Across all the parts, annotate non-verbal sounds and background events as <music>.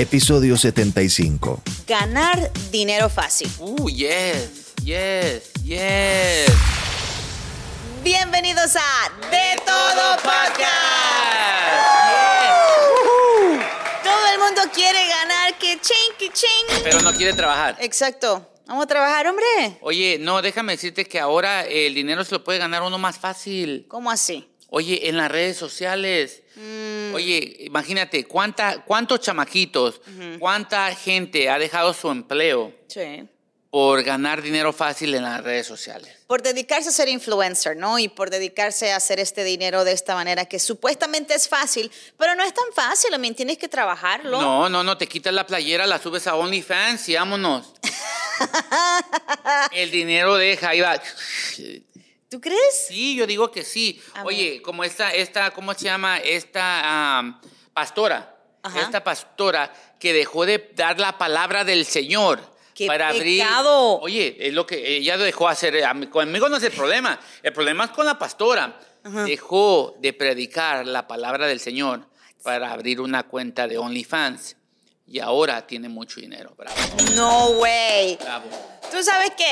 episodio 75. Ganar dinero fácil. Uh, yes, yes, yes. Bienvenidos a De Todo Podcast. Todo el mundo quiere ganar, que ching, que ching. Pero no quiere trabajar. Exacto. Vamos a trabajar, hombre. Oye, no, déjame decirte que ahora el dinero se lo puede ganar uno más fácil. ¿Cómo así? Oye, en las redes sociales. Mm. Oye, imagínate, ¿cuánta, ¿cuántos chamaquitos, cuánta gente ha dejado su empleo Sí. por ganar dinero fácil en las redes sociales? Por dedicarse a ser influencer, ¿no? Y por dedicarse a hacer este dinero de esta manera que supuestamente es fácil, pero no es tan fácil, también tienes que trabajarlo. No, no, no, te quitas la playera, la subes a OnlyFans y vámonos. <laughs> el dinero deja, ahí va. ¿Tú crees? Sí, yo digo que sí. A Oye, como esta, esta, ¿cómo se llama? Esta am, pastora. Ajá. Esta pastora que dejó de dar la palabra del Señor. ¡Qué para abrir. pecado! Oye, es lo que ella dejó hacer. Mí- Conmigo no es el problema. El problema es con la pastora. Dejó de predicar la palabra del Señor para abrir una cuenta de OnlyFans. Y ahora tiene mucho dinero. Bravo. No way. Bravo. Tú sabes que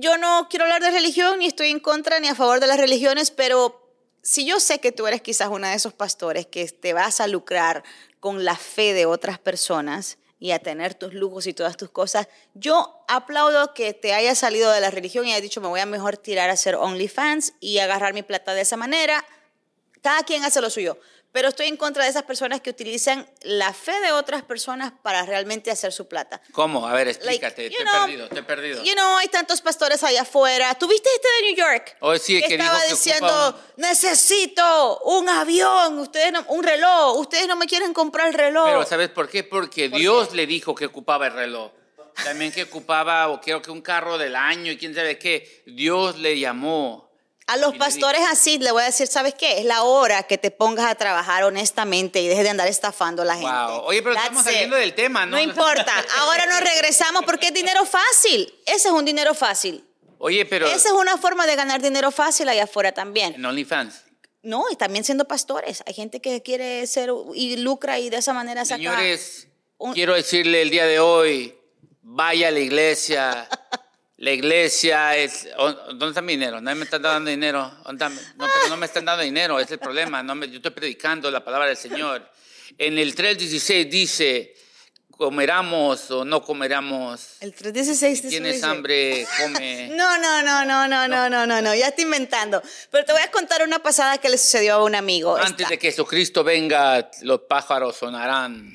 yo no quiero hablar de religión, ni estoy en contra ni a favor de las religiones, pero si yo sé que tú eres quizás uno de esos pastores que te vas a lucrar con la fe de otras personas y a tener tus lujos y todas tus cosas, yo aplaudo que te hayas salido de la religión y hayas dicho, me voy a mejor tirar a hacer OnlyFans y agarrar mi plata de esa manera. Cada quien hace lo suyo. Pero estoy en contra de esas personas que utilizan la fe de otras personas para realmente hacer su plata. ¿Cómo? A ver, Like, explícate. you te he know, perdido, te he perdido. You know, hay tantos pastores allá afuera. ¿Tuviste este de New York? Oh, sí, que dijo estaba que diciendo, ocupaba necesito un avión, ustedes no- un reloj, ustedes no me quieren comprar el reloj. Pero ¿sabes por qué? Porque Dios le dijo que ocupaba el reloj. También que ocupaba, o creo que un carro del año y quién sabe qué. Dios le llamó. A los pastores así le voy a decir, ¿sabes qué? Es la hora que te pongas a trabajar honestamente y dejes de andar estafando a la gente. Wow. Oye, pero That's estamos it. saliendo del tema, ¿no? No importa. Ahora nos regresamos porque es dinero fácil. Ese es un dinero fácil. Oye, pero Esa es una forma de ganar dinero fácil allá afuera también. en OnlyFans. No, y también siendo pastores. Hay gente que quiere ser y lucra y de esa manera saca. Señores, un- quiero decirle el día de hoy, vaya a la iglesia. <laughs> La iglesia es... ¿o- ¿Dónde está mi dinero? No me están dando dinero. ¿Dónde está? No, pero no me están dando dinero, es el problema. No me- yo estoy predicando la palabra del Señor. En el 3.16 dice, comeramos o no comeramos. El 316 Si tienes hambre, come. <laughs> No, no, no, no, no, no, no, no, no, ya estoy inventando. Pero te voy a contar una pasada que le sucedió a un amigo. Antes Está- de que Jesucristo venga, los pájaros sonarán.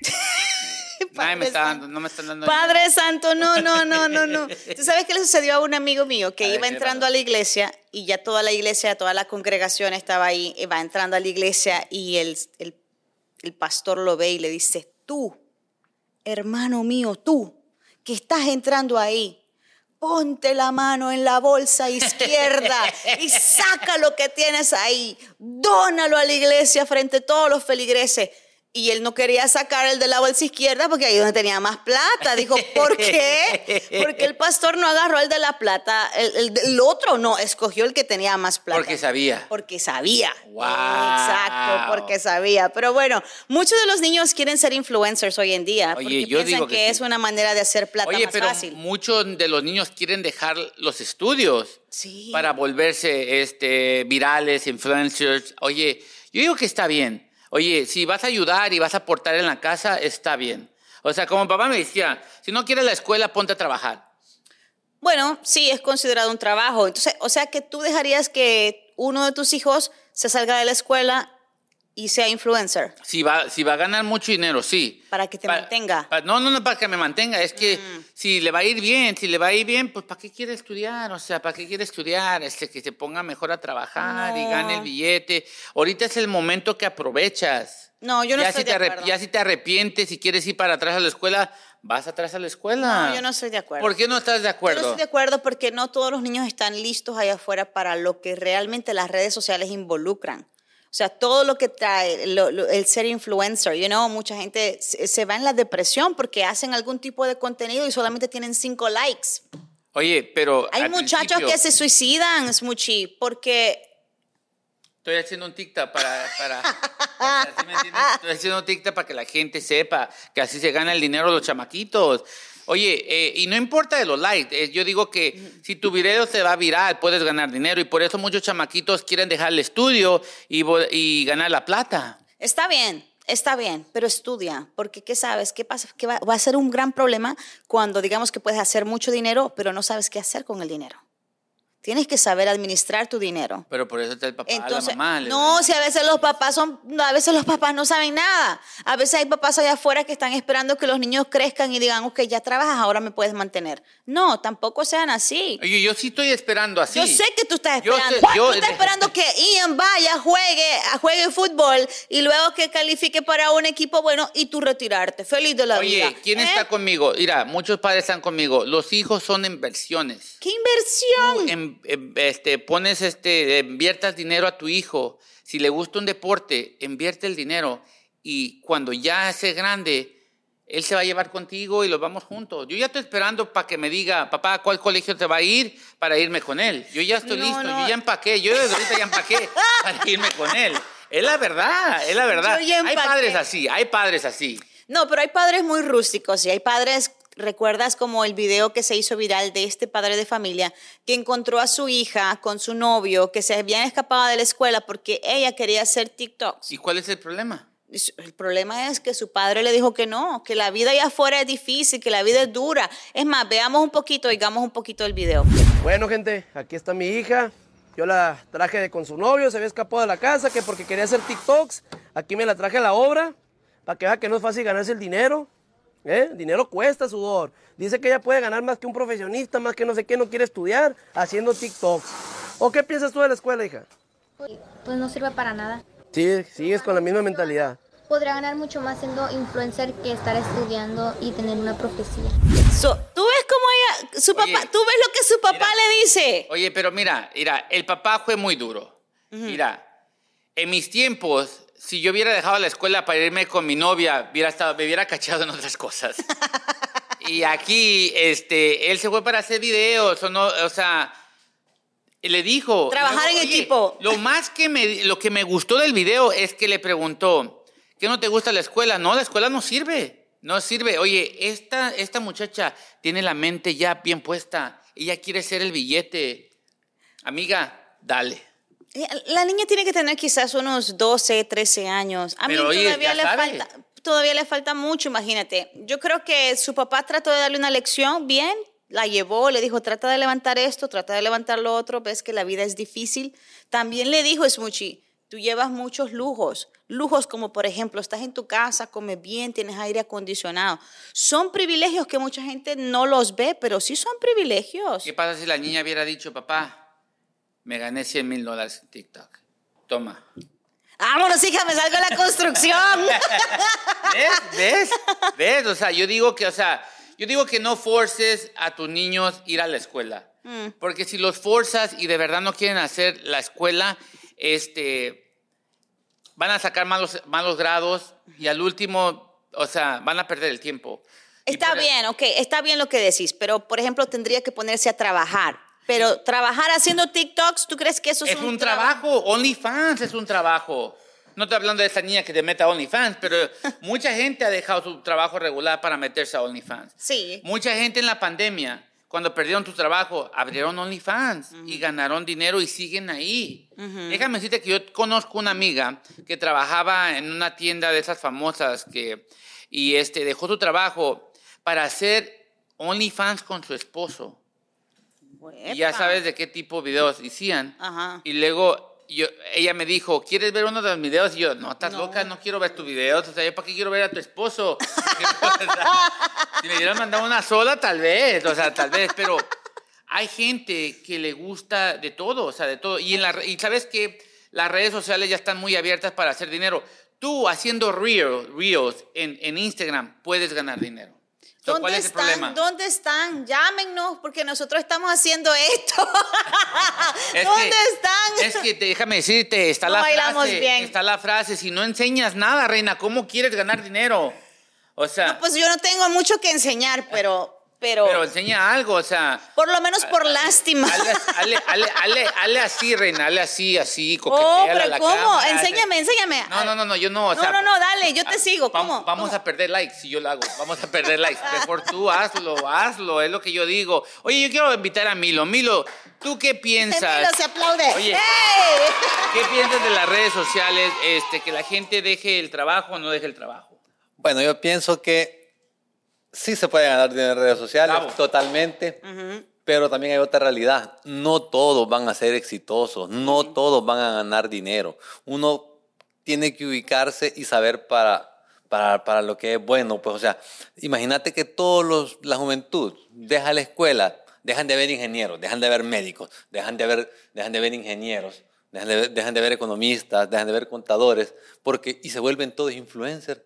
<laughs> Nadie me está dando, no me están dando. Padre Santo, no, no, no, no, no. <laughs> ¿Tú sabes qué le sucedió a un amigo mío que A iba ¿qué entrando a la iglesia y ya toda la iglesia, toda la congregación estaba ahí, iba entrando a la iglesia y el, el, el pastor lo ve y le dice, tú, hermano mío, tú, que estás entrando ahí, ponte la mano en la bolsa izquierda y <laughs> saca lo que tienes ahí, dónalo a la iglesia frente a todos los feligreses. Y él no quería sacar el de la bolsa izquierda porque ahí donde tenía más plata. Dijo, ¿por qué? Porque el pastor no agarró el de la plata, el, el- el otro no, escogió el que tenía más plata. Porque sabía. Porque sabía. Wow. Exacto, porque sabía. Pero bueno, muchos de los niños quieren ser influencers hoy en día Oye, porque yo piensan digo que, que es sí. una manera de hacer plata Oye, más pero fácil. muchos de los niños quieren dejar los estudios Sí. para volverse este, virales, influencers. Oye, yo digo que está bien. Oye, si vas a ayudar y vas a aportar en la casa, está bien. O sea, como papá me decía, si no quieres la escuela, ponte a trabajar. Bueno, sí, es considerado un trabajo. Entonces, o sea que tú dejarías que uno de tus hijos se salga de la escuela y sea influencer Si va, si va a ganar mucho dinero, sí. para que te Pa- mantenga. pa- no, no, no para que me mantenga. Es que Mm. si le va a ir bien, si le va a ir bien, pues ¿para qué quiere estudiar? O sea, ¿para qué quiere estudiar? Este, que se ponga mejor a trabajar y No. gane el billete. Ahorita es el momento que aprovechas. No, yo no ya estoy si de acuerdo. Ya si te arrepientes y quieres ir para atrás a la escuela, vas atrás a la escuela. No, yo no estoy de acuerdo. ¿Por qué no estás de Yo no acuerdo? estoy de acuerdo porque no todos los niños están listos allá afuera para lo que realmente las redes sociales involucran. O sea, todo lo que trae lo- lo- el ser influencer, you know, mucha gente se, se va en la depresión porque hacen algún tipo de contenido y solamente tienen cinco likes. Oye, pero Hay muchachos que se suicidan, Smuchi, porque Estoy haciendo un TikTok para, para, ¿sí me? Estoy haciendo un TikTok para que la gente sepa que así se gana el dinero los chamaquitos. Oye, eh, y no importa de los likes, eh, yo digo que si tu video se va viral, puedes ganar dinero y por eso muchos chamaquitos quieren dejar el estudio y, y ganar la plata. Está bien, está bien, pero estudia, porque ¿qué sabes? ¿Qué pasa? Que va, va a ser un gran problema cuando digamos que puedes hacer mucho dinero, pero no sabes qué hacer con el dinero. Tienes que saber administrar tu dinero. Pero por eso está el papá, Entonces, la mamá. le- no, si a veces los papás son, a veces los papás no saben nada. A veces hay papás allá afuera que están esperando que los niños crezcan y digan, ok, ya trabajas, ahora me puedes mantener. No, tampoco sean así. Oye, yo sí estoy esperando así. Yo sé que tú estás Yo esperando. sé- yo- tú estás esperando que Ian vaya, juegue, juegue fútbol y luego que califique para un equipo bueno y tú retirarte. Feliz de la vida. Oye, ¿quién ¿Eh? está conmigo? Mira, muchos padres están conmigo. Los hijos son inversiones. ¿Qué inversión? Em- em- este, pones, este, inviertas dinero a tu hijo. Si le gusta un deporte, invierte el dinero. Y cuando ya sea grande, él se va a llevar contigo y los vamos juntos. Yo ya estoy esperando para que me diga, papá, ¿a cuál colegio te va a ir para irme con él? Yo ya estoy No, listo, no. yo ya empaqué, yo desde ahorita ya empaqué <laughs> para irme con él. Es la verdad, es la verdad. Hay padres así, hay padres así. No, pero hay padres muy rústicos y hay padres, recuerdas como el video que se hizo viral de este padre de familia que encontró a su hija con su novio que se habían escapado de la escuela porque ella quería hacer TikToks. ¿Y cuál es el problema? El problema es que su padre le dijo que no, que la vida allá afuera es difícil, que la vida es dura. Es más, veamos un poquito, oigamos un poquito del video. Bueno, gente, aquí está mi hija. Yo la traje de- con su novio, se había escapado de la casa, que porque quería hacer TikToks. Aquí me la traje a la obra, para que vea que no es fácil ganarse el dinero. ¿Eh? Dinero cuesta sudor. Dice que ella puede ganar más que un profesionista, más que no sé qué, no quiere estudiar, haciendo TikToks. ¿O qué piensas tú de la escuela, hija? Pues no sirve para nada. Sí, sigues con la misma mentalidad. Podría ganar mucho más siendo influencer que estar estudiando y tener una profecía. So, ¿Tú ves cómo ella, su Oye, papá, tú ves lo que su papá mira. le dice? Oye, pero mira, mira, el papá fue muy duro. Mira, en mis tiempos, si yo hubiera dejado la escuela para irme con mi novia, hubiera estado, me hubiera cachado en otras cosas. <laughs> y aquí, este, él se fue para hacer videos, o, no, o sea, le dijo. Trabajar en equipo. Lo más que me, lo que me gustó del video es que le preguntó, ¿qué no te gusta la escuela? No, la escuela no sirve, no sirve. Oye, esta, esta muchacha tiene la mente ya bien puesta, ella quiere ser el billete. Amiga, dale. Eh, La niña tiene que tener quizás unos 12, 13 años. A Pero, mí oye, todavía le sabe. falta todavía le falta mucho, imagínate. Yo creo que su papá trató de darle una lección bien, la llevó, le dijo, "Trata de levantar esto, trata de levantar lo otro, ves que la vida es difícil." También le dijo Smuchi, "Tú llevas muchos lujos." Lujos como, por ejemplo, estás en tu casa, comes bien, tienes aire acondicionado. Son privilegios que mucha gente no los ve, pero sí son privilegios. ¿Qué pasa si la niña hubiera dicho, papá, me gané 100 mil dólares en TikTok? Toma. Vámonos, hija, me salgo a la construcción. <laughs> ¿Ves? ¿Ves? ¿Ves? O sea, yo digo que, o sea, yo digo que no forces a tus niños ir a la escuela. Porque si los forzas y de verdad no quieren hacer la escuela, este, van a sacar malos, malos grados y al último, o sea, van a perder el tiempo. Está por- bien, ok, está bien lo que decís, pero por ejemplo tendría que ponerse a trabajar. Pero trabajar haciendo TikToks, ¿tú crees que eso es, Es un trabajo, OnlyFans es un trabajo. No estoy hablando de esa niña que te meta a OnlyFans, pero <laughs> mucha gente ha dejado su trabajo regular para meterse a OnlyFans. Sí. Mucha gente en la pandemia, cuando perdieron su trabajo, abrieron OnlyFans y ganaron dinero y siguen ahí. Déjame decirte que yo conozco una amiga que trabajaba en una tienda de esas famosas que, y este, dejó su trabajo para hacer OnlyFans con su esposo. Y ya sabes de qué tipo de videos hacían. Ajá. Y luego yo, ella me dijo, ¿quieres ver uno de los videos? Y yo, no, estás No. loca, no quiero ver tus videos. O sea, ¿yo para qué quiero ver a tu esposo? <laughs> si me hubieran mandado una sola, tal vez, o sea, tal vez, pero hay gente que le gusta de todo, o sea, de todo. Y, en la, y sabes que las redes sociales ya están muy abiertas para hacer dinero. Tú haciendo reels, reels en, en Instagram puedes ganar dinero. So, ¿Dónde ¿Cuál es el están? problema? ¿Dónde están? Llámenos porque nosotros estamos haciendo esto. <laughs> Es ¿Dónde que- están? Es que te- déjame decirte, está No la bailamos frase, bien. está la frase, si no enseñas nada, reina, ¿cómo quieres ganar dinero? O sea, Pues yo no tengo mucho que enseñar, pero pero, Pero enseña algo, o sea. por lo menos por lástima. Hazle, hazle- hazle así, reina, hazle así, así, Oh, coqueteala a pero la ¿cómo? cámara, Enséñame, enséñame. No, no, no, no, yo no. o No, sea, no, no, dale, yo te ah, sigo. ¿Cómo? Vamos ¿Cómo? a perder likes si yo lo hago. Vamos a perder likes. Mejor tú hazlo, hazlo, es lo que yo digo. Oye, yo quiero invitar a Milo. Milo, ¿tú qué piensas? Milo se aplaude. Oye. ¡Ey! ¿Qué piensas de las redes sociales? Este, que la gente deje el trabajo o no deje el trabajo. Bueno, yo pienso que sí se puede ganar dinero en redes sociales, Bravo. totalmente. Pero también hay otra realidad. No todos van a ser exitosos, no todos van a ganar dinero. Uno tiene que ubicarse y saber para, para, para lo que es bueno. Pues, o sea, imagínate que todos los, la juventud deja la escuela, dejan de ver ingenieros, dejan de ver médicos, dejan de ver, dejan de ver ingenieros, dejan de ver, dejan de ver economistas, dejan de ver contadores, porque, y se vuelven todos influencers.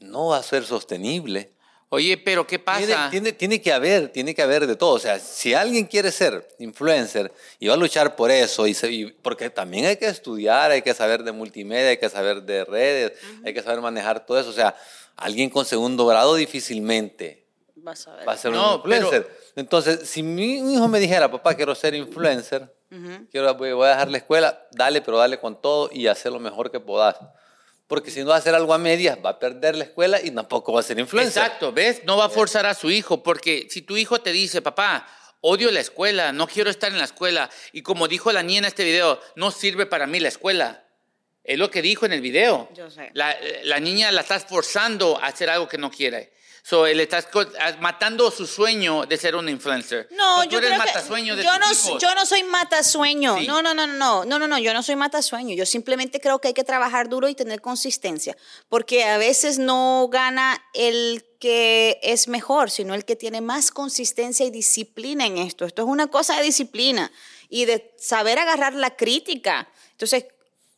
No va a ser sostenible. Oye, pero ¿qué Tiene, pasa? tiene, tiene que haber, tiene que haber de todo. O sea, si alguien quiere ser influencer y va a luchar por eso, y, se- y- porque también hay que estudiar, hay que saber de multimedia, hay que saber de redes, hay que saber manejar todo eso. O sea, alguien con segundo grado difícilmente Vas a ver. va a ser No, un influencer. Entonces, si mi hijo me dijera, papá, quiero ser influencer, quiero, voy a dejar la escuela, dale, pero dale con todo y hacer lo mejor que puedas. Porque si no va a hacer algo a medias, va a perder la escuela y tampoco va a ser influencer. Exacto, ¿ves? No va a forzar a su hijo, porque si tu hijo te dice, papá, odio la escuela, no quiero estar en la escuela, y como dijo la niña en este video, no sirve para mí la escuela. Es lo que dijo en el video. Yo sé. La, la niña la estás forzando a hacer algo que no quiere. So, le estás co- a- matando su sueño de ser un influencer. No, So, tú yo eres creo que matasueño de yo tus no, hijos. yo no soy matasueño. Sí. No, no, no, no, no, no, no, no, yo no soy matasueño. Yo simplemente creo que hay que trabajar duro y tener consistencia, porque a veces no gana el que es mejor, sino el que tiene más consistencia y disciplina en esto. Esto es una cosa de disciplina y de saber agarrar la crítica. Entonces,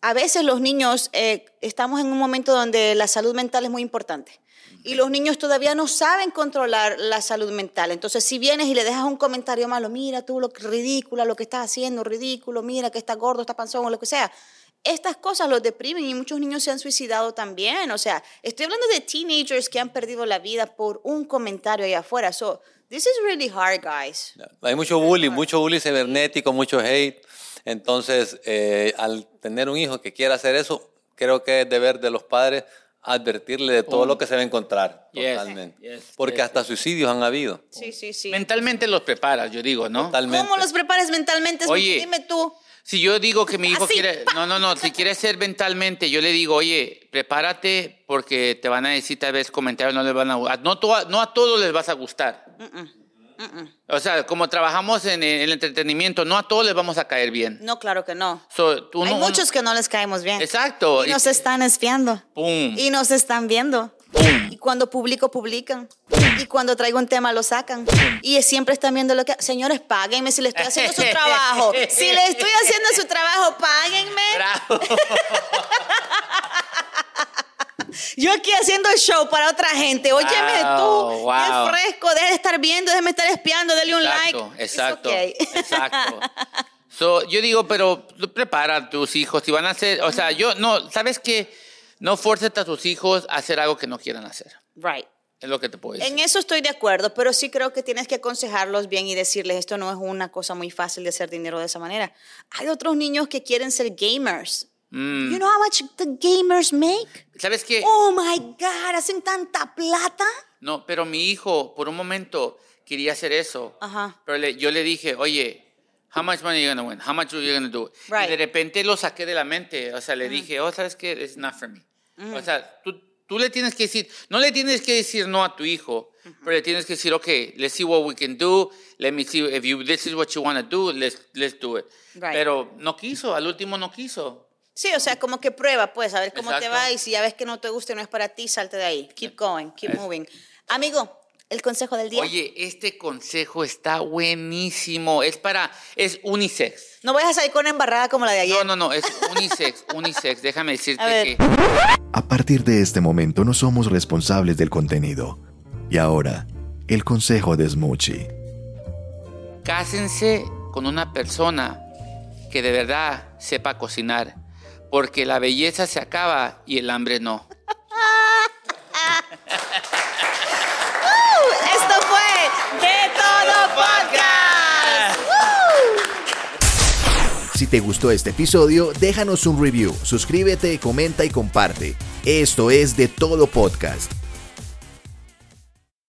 a veces los niños eh, estamos en un momento donde la salud mental es muy importante. Y los niños todavía no saben controlar la salud mental. Entonces, si vienes y le dejas un comentario malo, mira tú lo ridícula, lo que estás haciendo, ridículo, mira que está gordo, está panzón o lo que sea. Estas cosas los deprimen y muchos niños se han suicidado también. O sea, estoy hablando de teenagers que han perdido la vida por un comentario allá afuera. So, this is really hard, guys. Hay mucho bullying, mucho bullying cibernético, mucho hate. Entonces, eh, al tener un hijo que quiera hacer eso, creo que es deber de los padres advertirle de todo lo que se va a encontrar. Yes, Totalmente. yes, Porque yes, hasta suicidios han habido. Sí, sí, sí. Mentalmente los preparas, yo digo, ¿no? Totalmente. ¿Cómo los prepares mentalmente? Oye. Dime tú. Si yo digo que mi hijo Así. quiere, no, no, no, si quiere ser mentalmente, yo le digo, oye, prepárate porque te van a decir tal vez comentarios no les van a gustar. No, no a todos les vas a gustar. O sea, como trabajamos en el entretenimiento, no a todos les vamos a caer bien. No, claro que no. So, tú Hay muchos que no les caemos bien. Exacto. Y nos están espiando. Y nos están viendo. Y cuando publico, publican. Y cuando traigo un tema, lo sacan. Y siempre están viendo lo que... Señores, páguenme si le estoy haciendo su <laughs> trabajo. Si le estoy haciendo su trabajo, páguenme. Bravo. Yo aquí haciendo el show para otra gente. Óyeme Wow, tú, wow. qué fresco. Deje de estar viendo, déjeme estar espiando, dele un Exacto, like. Exacto, okay. <laughs> exacto. So, yo digo, pero prepara a tus hijos si van a hacer, o sea, yo no, ¿sabes qué? No forces a tus hijos a hacer algo que no quieran hacer. Right. Es lo que te puedo decir. En eso estoy de acuerdo, pero sí creo que tienes que aconsejarlos bien y decirles esto no es una cosa muy fácil de hacer dinero de esa manera. Hay otros niños que quieren ser gamers. Mm. You know how much the gamers make? ¿Sabes qué? Oh my God, hacen tanta plata. No, pero mi hijo por un momento quería hacer eso. Ajá. Pero le- yo le dije, oye, how much money are you gonna win? How much are you gonna do? Right. Y de repente lo saqué de la mente. O sea, le dije, oh, ¿sabes qué? It's not for me. O sea, tú, tú le tienes que decir, no le tienes que decir no a tu hijo, pero le tienes que decir, okay, let's see what we can do. Let me see if you, this is what you want to do, let's, let's do it. Right. Pero no quiso, al último no quiso. Sí, o sea, como que prueba, pues, a ver cómo te va y si ya ves que no te gusta y no es para ti, salte de ahí. Keep going, keep Es- moving. Amigo, el consejo del día. Oye, este consejo está buenísimo. Es para, es unisex. No vayas a salir con una embarrada como la de ayer. No, no, no, es unisex, <laughs> unisex. Déjame decirte A ver. que A partir de este momento no somos responsables del contenido. Y ahora, el consejo de Smoochie. cásense con una persona que de verdad sepa cocinar, porque la belleza se acaba y el hambre no. <laughs> uh, esto fue De Todo Podcast. Si te gustó este episodio, déjanos un review, suscríbete, comenta y comparte. Esto es De Todo Podcast.